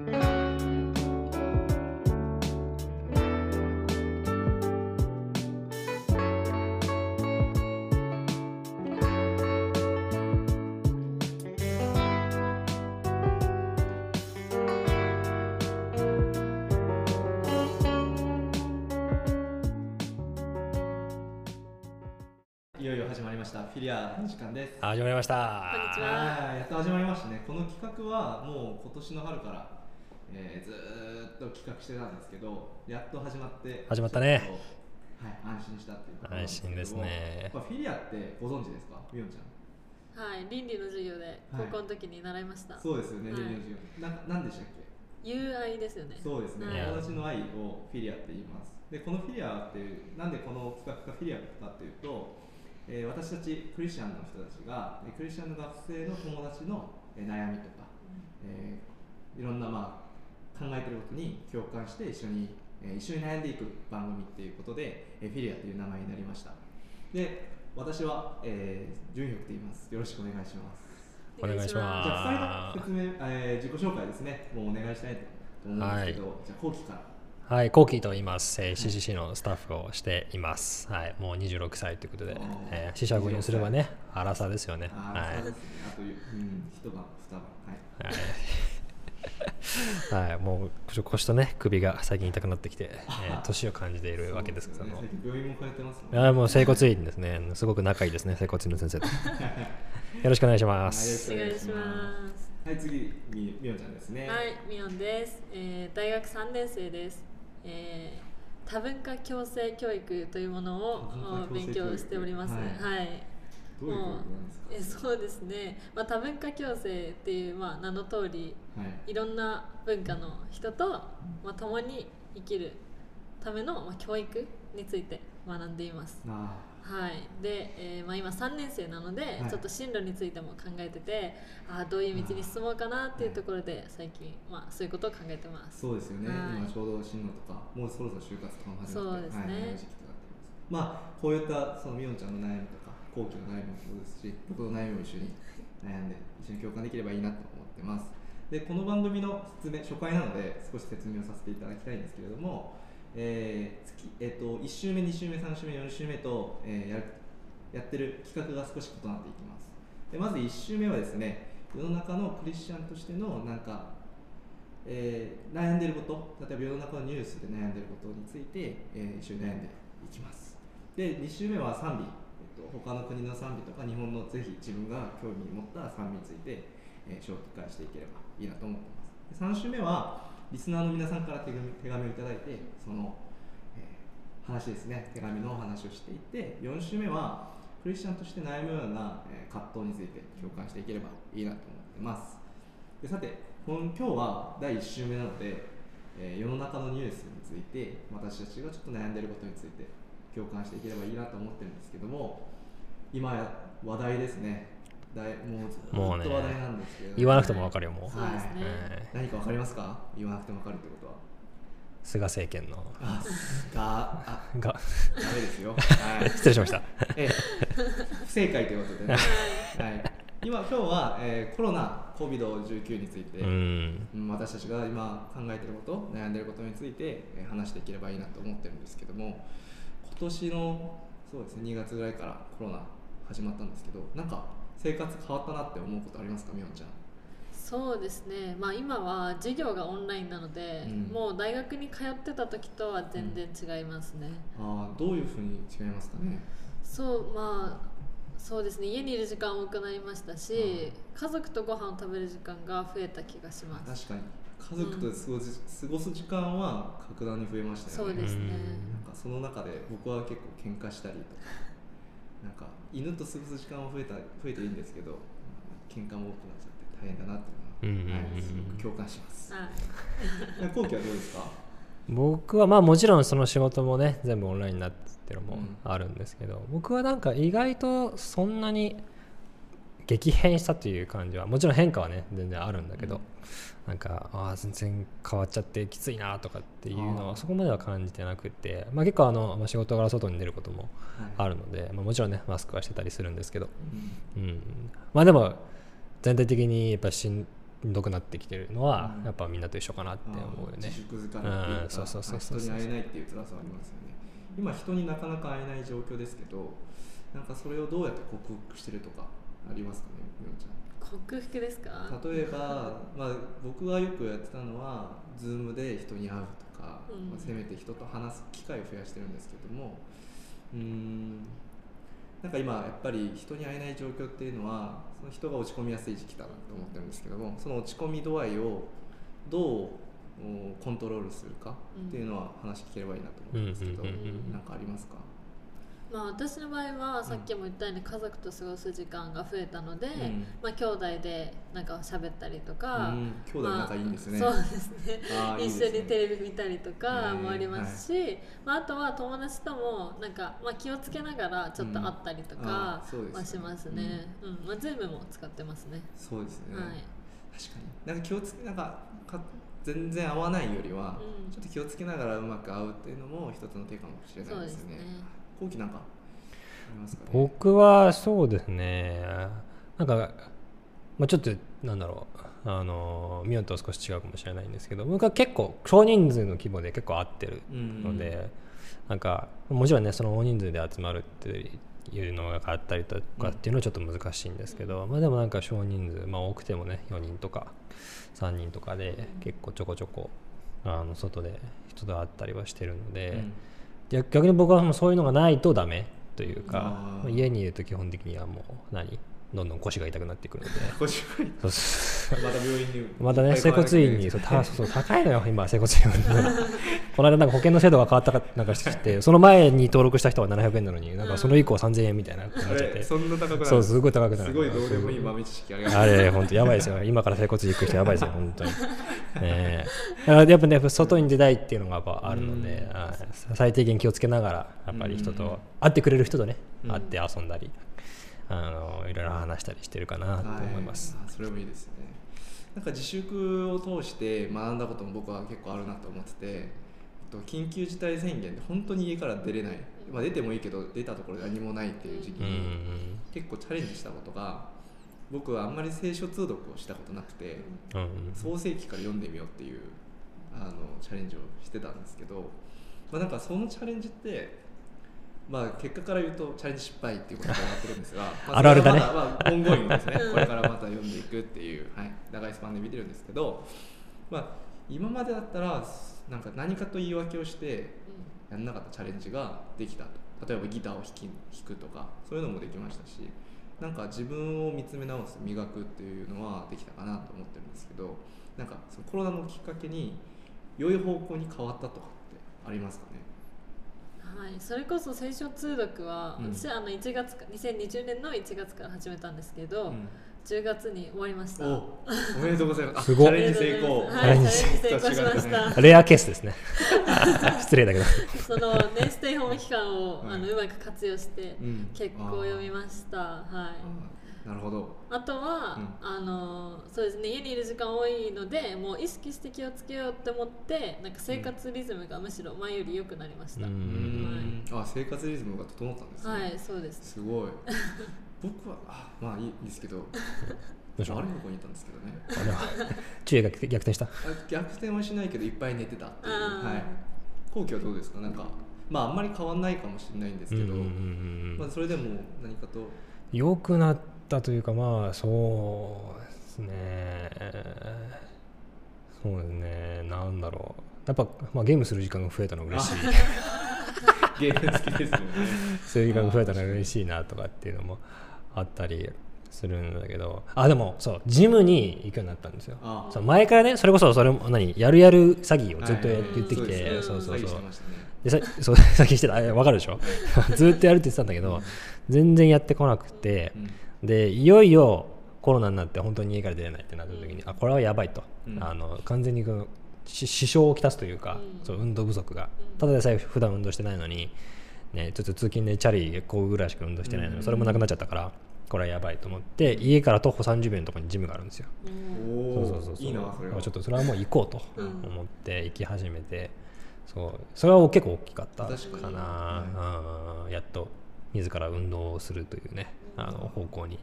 いよいよ始まりました。フィリアの時間です。始まりました。こんにちは。はいやっと始まりましたね。この企画はもう今年の春から、えーずーっと企画してたんですけどやっと始まって始まったね。はい安心したっていうところなん安心ですけどもね。まあ、フィリアってご存知ですか？みおんちゃん。はい、倫理の授業で高校の時に習いました。そうですよね、はい。倫理の授業。ななんでしたっけ？友愛ですよね。そうですね、はい。や友達の愛をフィリアって言います。で、このフィリアっていう、なんでこの企画がフィリアかっていうと、えー私たちクリスチャンの人たちが、えークリスチャンの学生の友達の、えー悩みとか、えーいろんな、まあ、考えてることに共感して一緒に、えー一緒に悩んでいく番組っていうことで、えーフィリアという名前になりました。で、私は、えー、純百と言います。よろしくお願いします。お願いしますじゃあ、2人の説明、えー自己紹介ですね、もうお願いしたいと思うんですけど、じゃあ、後期から。はい、コーキーと言います、えー CCC のスタッフをしています。はい、もう26歳ということでえー、死者誤入すればね、荒さですよね。はいそうですね。あと、うん、一晩、二晩。はい。はい、はい、もう腰とね、首が最近痛くなってきて、えー年を感じているわけですけども。ね病院も通ってますもんいやもう整骨院ですね、すごく仲いいですね、整骨院の先生と。よろしくお願いします。お願いします。はい、次、みみおちゃんですね。はい、みおんです。えー大学3年生です。えー多文化共生教育というものを勉強しております。ははい。どういうえそうですね、まあ、多文化共生っていう、まあ、名の通りはい。いろんな文化の人と、まあ、共に生きるための、まあ、教育について学んでいます。あはい、で、えーまあ、今3年生なので、はいちょっと進路についても考えててあーどういう道に進もうかなっていうところで最近、まあ、そういうことを考えてまあ、す。そうですよね。はい今ちょうど進路とか、もうそろそろ就活とかも始まって、そうですねはい、時期となっています。まあ、こういったそのみおちゃんの悩みとか、後期の悩みもそうですし、僕の悩みも一緒に悩んで、一緒に共感できればいいなと思ってます。で、この番組の説明、初回なので、少し説明をさせていただきたいんですけれども、えー月えっと1週目、2週目、3週目、4週目と、えーやるやってる企画が少し異なっていきます。でまず1週目はですね、世の中のクリスチャンとしてのなんか、えー悩んでいること、例えば世の中のニュースで悩んでいることについて、えー一緒に悩んでいきます。で、2週目は賛美、えっと、他の国の賛美とか日本のぜひ自分が興味持った賛美について、えー紹介していければいいなと思ってます。で3週目はリスナーの皆さんから手紙手紙をいただいて、その、えー話ですね、手紙のお話をしていて、4週目はクリスチャンとして悩むような、えー葛藤について共感していければいいなと思ってます。でさて今日は第1週目なので、えー世の中のニュースについて私たちがちょっと悩んでいることについて共感していければいいなと思ってるんですけども今や話題ですね。もうずっと話題なんですけど、言わなくてもわかるよ、もう。そうですねえ何かわかりますか？言わなくてもわかるってことは。ー菅政権の。あがあが。ダメですよ。はい。失礼しました。ええ。不正解ということでね、はい、今今日は、えーコロナ COVID-19 について、うん。うん私たちが今考えていること悩んでいることについてえー話していければいいなと思ってるんですけども今年のそうですね2月ぐらいからコロナ始まったんですけどなんか生活変わったなって思うことありますか？みおんちゃん。そうですね、まあ、今は授業がオンラインなので、うん。もう大学に通ってた時とは全然違いますね。あーどういうふうに違いますかね？そうまあそうですね。家にいる時間多くなりましたし、家族とご飯を食べる時間が増えた気がします。確かに家族と過ごす,、過ごす時間は格段に増えましたよね。そうですね。うんなんかその中で僕は結構喧嘩したりとか。なんか犬と過ごす時間は増えた増えていいんですけど喧嘩も多くなっちゃって大変だなっていうのは、はい、すごく共感します。はい。後期はどうですか？僕はまあもちろんその仕事もね全部オンラインになってるのもうん。あるんですけど、僕はなんか意外とそんなに激変したという感じはもちろん変化はね全然あるんだけど、うん。なんかああ全然変わっちゃってきついなとかっていうのはそこまでは感じてなくて、まあ、結構あの、まあ、仕事から外に出ることもあるので、まあ、もちろんねマスクはしてたりするんですけど、うん。うん、まあでも全体的にやっぱしんどくなってきてるのは、うん。やっぱみんなと一緒かなって思うよね。自粛疲れっていうか、うんそうそうそうそう。人に会えないっていう辛さはありますよね。今人になかなか会えない状況ですけどなんかそれをどうやって克服してるとかありますかねみおちゃん。克服ですか？例えば、まあ、僕がよくやってたのは Zoom で人に会うとか、うん。まあ、せめて人と話す機会を増やしてるんですけどもうーんなんか今やっぱり人に会えない状況っていうのはその人が落ち込みやすい時期だなと思ってるんですけどもその落ち込み度合いをどうおコントロールするかっていうのは話聞ければいいなと思うんですけど、うんうんかありますか、まあ私の場合はさっきも言ったように家族と過ごす時間が増えたので、うん。まあ兄弟でなんか喋ったりとか、うん。兄弟仲いいんですね、まあ、そうですね。一緒にテレビ見たりとかねもありますし、まあ、あとは友達ともなんか、まあ、気をつけながらちょっと会ったりとかはしますね。うん。まあ、Zoom も使ってますね。そうですね、はい。確かに。なんか気をつけなんかか全然合わないよりは、うん。ちょっと気をつけながらうまく合うっていうのも一つの手かもしれないですよね。そうですね後期なんかありますかね？僕はそうですね。なんか、まあ、ちょっとなんだろう。あのミオンとは少し違うかもしれないんですけど僕は結構少人数の規模で結構合ってるので、なんかもちろんねその大人数で集まるっていうのがあったりとかっていうのはちょっと難しいんですけど、まあでもなんか少人数、まあ、多くてもね4人とか3人とかで結構ちょこちょこあの外で人と会ったりはしてるので。うん逆逆に僕はもうそういうのがないとダメというか家にいると基本的にはもう何どんどん腰が痛くなってくるので。また病院に。またね整骨院にそうたそう高いのよ今整骨院。は この間なんか保険の制度が変わったかなんかしてその前に登録した人は700円なのになんかその以降3000円みたいななっちゃあってれそんな高くなるそうすごい高くなる。すごいどうでもいい豆知識ありがとうあれ、本当やばいですよ。今から整骨院行く人やばいですよ、本当に。ええ。だからやっぱね、外に出たいっていうのがやっぱあるので、最低限気をつけながら、やっぱり人うん。と、会ってくれる人とね、うん。会って遊んだり、あのいろいろ話したりしてるかなと思います。はい。あそれもいいですね。なんか自粛を通して学んだことも僕は結構あるなと思っててえっと緊急事態宣言で本当に家から出れない、まあ、出てもいいけど出たところで何もないっていう時期に結構チャレンジしたことが僕はあんまり聖書通読をしたことなくて創世記から読んでみようっていうあのチャレンジをしてたんですけど、まあ、なんかそのチャレンジってまあ結果から言うとチャレンジ失敗っていうことになってるんですが まあるあるだね。まあオンゴですねうんこれからまた読んでいくっていう、はい、長いスパンで見てるんですけど、まあ、今までだったらなんか何かと言い訳をしてやんなかったチャレンジができたと。例えばギターを弾き弾くとかそういうのもできましたしなんか自分を見つめ直す磨くっていうのはできたかなと思ってるんですけどなんかそのコロナのきっかけに良い方向に変わったとかってありますかね？はい、それこそ聖書通読は、うん私あの1月か2020年の1月から始めたんですけど、うん10月に終わりました。おおめでとうございます あすごっチャレンジ成功はい、チャレンジ成功しました。レアケースですね。失礼だけど。そのねステイホーム期間を、はいあのうまく活用してうん結構読みました。はい。なるほど。あとは、うん。あのそうですね家にいる時間多いのでもう意識して気をつけようって思ってなんか生活リズムがむしろ前より良くなりました、ううん。んあ生活リズムが整ったんですね。はいそうです。すごい。僕はあまあいいいいですけどどうしよう。悪い方向に行ったんですけどね。あでも注意が逆転した？あ逆転はしないけどいっぱい寝てたっていう。はい。後期はどうですか？なんかまああんまり変わんないかもしれないんですけど、うんうんうんうん。まあ、それでも何かと。良くなったというかまあそうですね。そうですね。なんだろう。やっぱ、まあ、ゲームする時間が増えたのは嬉しい。ゲーム好きですよね。そういう時間が増えたのは嬉しいなとかっていうのもあったりするんだけど。あでもそうジムに行くようになったんですよ。あそう前からねそれこそそれも何やるやる詐欺をずっとやはい言ってきて、ですねそうそうそう。詐欺してましたね。でさそう 先してた。あ分かるでしょ。ずっとやるって言ってたんだけど全然やってこなくて、うんでいよいよコロナになって本当に家から出れないってなった時に、あこれはやばいと、うん。あの完全にこのし支障をきたすというか、うん。そう運動不足が、うん。ただでさえ普段運動してないのに、ね、ちょっと通勤でチャリこぐぐらいしか運動してないのに、うん。それもなくなっちゃったからこれはやばいと思って家から徒歩30秒のところにジムがあるんですよ。そうそうそうそう。いいなそれは。ちょっとそれはもう行こうとうん。思って行き始めて、そう。それは結構大きかった確かに。な、うん。やっと自ら運動をするというねあの方向に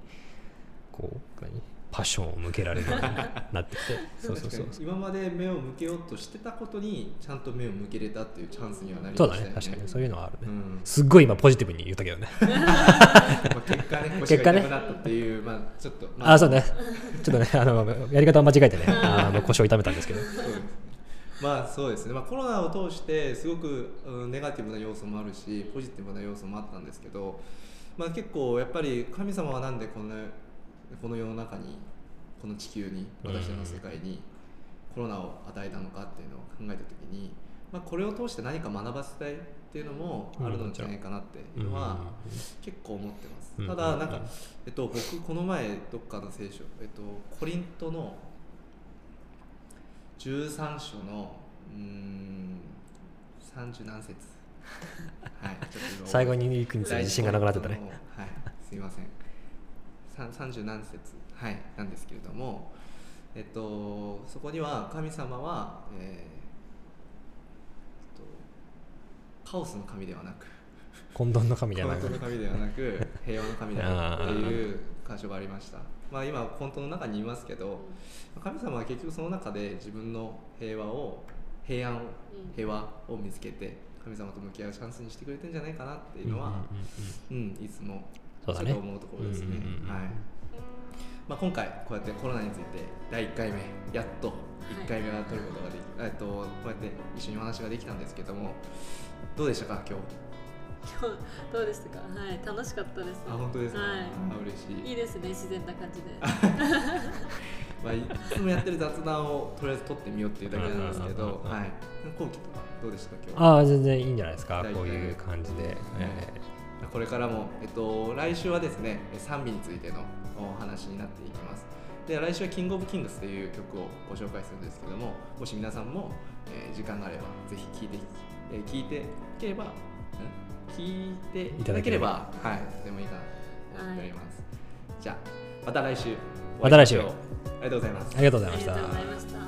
こう何？パッションを向けられるように なってきて。そうそうそう今まで目を向けようとしてたことにちゃんと目を向けれたっていうチャンスにはなりそうましたよねだね。確かに。そういうのはあるね、うん。すっごい今ポジティブに言ったけどね。まあ結果ね腰結果ね。が痛くなったっていうまあちょっと、まあ。そうね。ちょっとねあのやり方を間違えてね。あの腰を痛めたんですけど。まあそうですね、まあ、コロナを通してすごく、うん、ネガティブな要素もあるしポジティブな要素もあったんですけど、まあ、結構やっぱり神様はなんでこのこの世の中にこの地球に私たちの世界にコロナを与えたのかっていうのを考えた時に、まあ、これを通して何か学ばせたいっていうのもあるのじゃないかなっていうのは結構思ってます。うん。ただなんか、えっと、僕この前どっかの聖書、えっと、コリントの13章のうーん30何節はい。ちょっと今最後に行くについて自信がなくなってたね。はい。すいません。さ30何節。はい。なんですけれども。えっとそこには神様はえーえっとカオスの神ではなく混沌の神じゃない混沌の神ではなく 平和の神だっていう箇所がありました。まあ今混沌の中にいますけど神様は結局その中で自分の平和を平安平和を見つけて神様と向き合うチャンスにしてくれてんじゃないかなっていうのは、うんうんうんうん。いつもちょっと思うところですね、うんうんうんうん。はい。まあ、今回こうやってコロナについて第1回目やっと1回目は取ることができ、えっとこうやって一緒にお話ができたんですけどもどうでしたか今日？今日どうでしたか？はい楽しかったです。あ本当ですか、はあ嬉しいい。いいですね自然な感じで まあ、いつもやってる雑談をとりあえず撮ってみようっていうだけなんですけど、はい。後期とかどうでした？今日ああ全然いいんじゃないですか。こういう感じで、えこれからも、えっと、来週はですね、賛美についてのお話になっていきます。で、来週はキングオブキングスという曲をご紹介するんですけども、もし皆さんも、えー時間があれば、ぜひ聴いて、えー聞いていければ、ん？聞いていただければ、はい、でもいいかなと思っております。じゃあ、また来週。また来週。ありがとうございます。ー。ありがとうございました。ありがとうございました